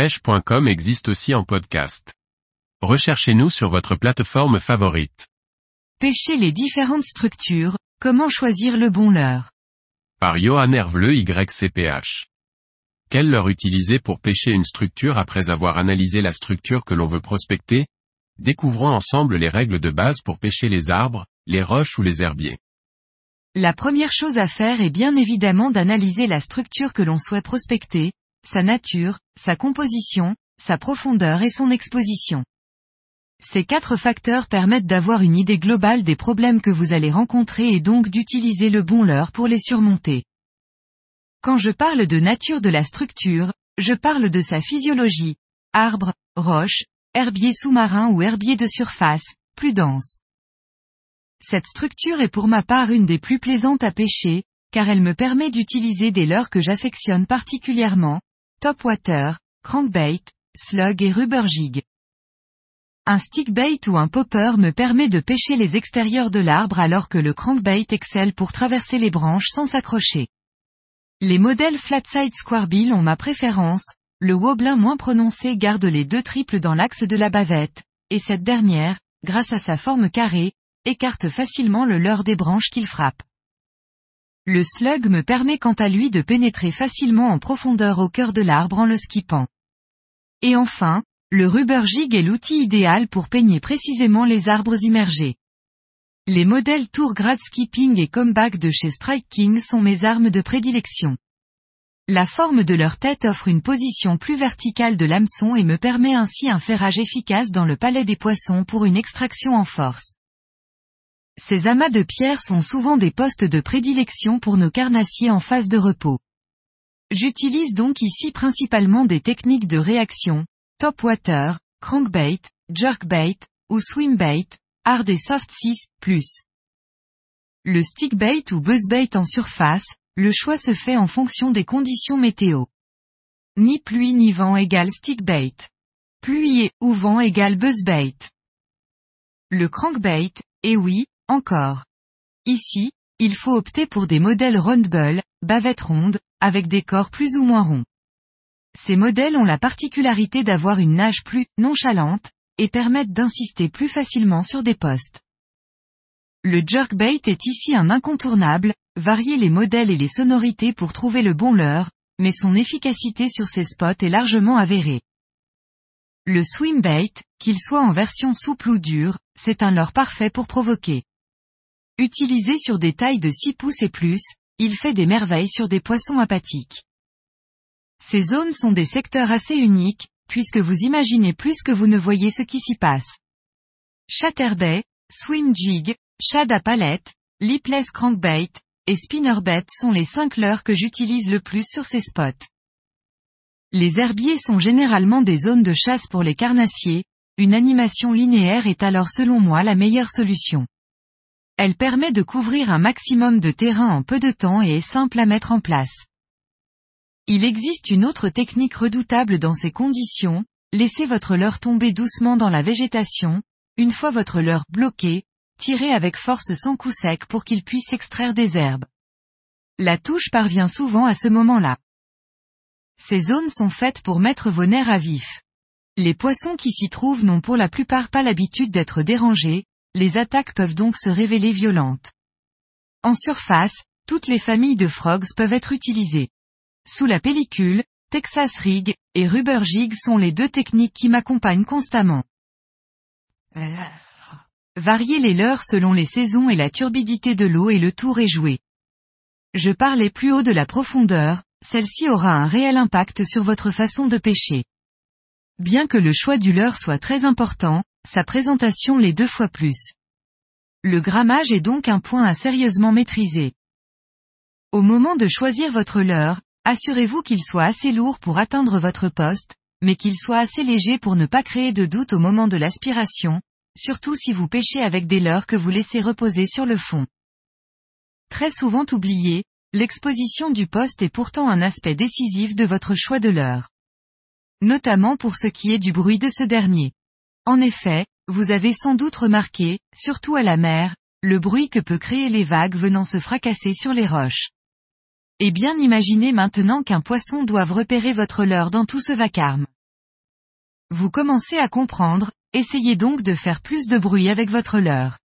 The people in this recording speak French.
pêche.com existe aussi en podcast. Recherchez-nous sur votre plateforme favorite. Pêcher les différentes structures, comment choisir le bon leurre? Par Johan Hervleux YCPH. Quel leurre utiliser pour pêcher une structure après avoir analysé la structure que l'on veut prospecter? Découvrons ensemble les règles de base pour pêcher les arbres, les roches ou les herbiers. La première chose à faire est bien évidemment d'analyser la structure que l'on souhaite prospecter, sa nature, sa composition, sa profondeur et son exposition. Ces quatre facteurs permettent d'avoir une idée globale des problèmes que vous allez rencontrer et donc d'utiliser le bon leurre pour les surmonter. Quand je parle de nature de la structure, je parle de sa physiologie, arbre, roche, herbier sous-marin ou herbier de surface, plus dense. Cette structure est pour ma part une des plus plaisantes à pêcher, car elle me permet d'utiliser des leurres que j'affectionne particulièrement, topwater, crankbait, slug et rubber jig. Un stickbait ou un popper me permet de pêcher les extérieurs de l'arbre alors que le crankbait excelle pour traverser les branches sans s'accrocher. Les modèles flatside squarebill ont ma préférence, le woblin moins prononcé garde les deux triples dans l'axe de la bavette, et cette dernière, grâce à sa forme carrée, écarte facilement le leurre des branches qu'il frappe. Le slug me permet quant à lui de pénétrer facilement en profondeur au cœur de l'arbre en le skippant. Et enfin, le rubber jig est l'outil idéal pour peigner précisément les arbres immergés. Les modèles Tour Grad Skipping et Comeback de chez Strike King sont mes armes de prédilection. La forme de leur tête offre une position plus verticale de l'hameçon et me permet ainsi un ferrage efficace dans le palais des poissons pour une extraction en force. Ces amas de pierres sont souvent des postes de prédilection pour nos carnassiers en phase de repos. J'utilise donc ici principalement des techniques de réaction, top water, crankbait, jerkbait, ou swimbait, hard et soft 6, plus. Le stickbait ou buzzbait en surface, le choix se fait en fonction des conditions météo. Ni pluie ni vent égale stickbait. Pluie et ou vent égale buzzbait. Le crankbait, et oui, encore. Ici, il faut opter pour des modèles roundbull, bavettes rondes, avec des corps plus ou moins ronds. Ces modèles ont la particularité d'avoir une nage plus nonchalante, et permettent d'insister plus facilement sur des postes. Le jerkbait est ici un incontournable, varier les modèles et les sonorités pour trouver le bon leurre, mais son efficacité sur ces spots est largement avérée. Le swimbait, qu'il soit en version souple ou dure, c'est un leurre parfait pour provoquer. Utilisé sur des tailles de 6 pouces et plus, il fait des merveilles sur des poissons apathiques. Ces zones sont des secteurs assez uniques, puisque vous imaginez plus que vous ne voyez ce qui s'y passe. Chatterbait, swim jig, shad à palette, lipless crankbait, et spinnerbait sont les cinq leurres que j'utilise le plus sur ces spots. Les herbiers sont généralement des zones de chasse pour les carnassiers, une animation linéaire est alors selon moi la meilleure solution. Elle permet de couvrir un maximum de terrain en peu de temps et est simple à mettre en place. Il existe une autre technique redoutable dans ces conditions, laissez votre leurre tomber doucement dans la végétation, une fois votre leurre bloqué, tirez avec force sans coup sec pour qu'il puisse extraire des herbes. La touche parvient souvent à ce moment-là. Ces zones sont faites pour mettre vos nerfs à vif. Les poissons qui s'y trouvent n'ont pour la plupart pas l'habitude d'être dérangés, les attaques peuvent donc se révéler violentes. En surface, toutes les familles de frogs peuvent être utilisées. Sous la pellicule, Texas Rig et Rubber Jig sont les deux techniques qui m'accompagnent constamment. Varier les leurres selon les saisons et la turbidité de l'eau et le tour est joué. Je parlais plus haut de la profondeur, celle-ci aura un réel impact sur votre façon de pêcher. Bien que le choix du leurre soit très important, sa présentation l'est deux fois plus. Le grammage est donc un point à sérieusement maîtriser. Au moment de choisir votre leurre, assurez-vous qu'il soit assez lourd pour atteindre votre poste, mais qu'il soit assez léger pour ne pas créer de doute au moment de l'aspiration, surtout si vous pêchez avec des leurres que vous laissez reposer sur le fond. Très souvent oublié, l'exposition du poste est pourtant un aspect décisif de votre choix de leurre. Notamment pour ce qui est du bruit de ce dernier. En effet, vous avez sans doute remarqué, surtout à la mer, le bruit que peut créer les vagues venant se fracasser sur les roches. Et bien imaginez maintenant qu'un poisson doive repérer votre leurre dans tout ce vacarme. Vous commencez à comprendre, essayez donc de faire plus de bruit avec votre leurre.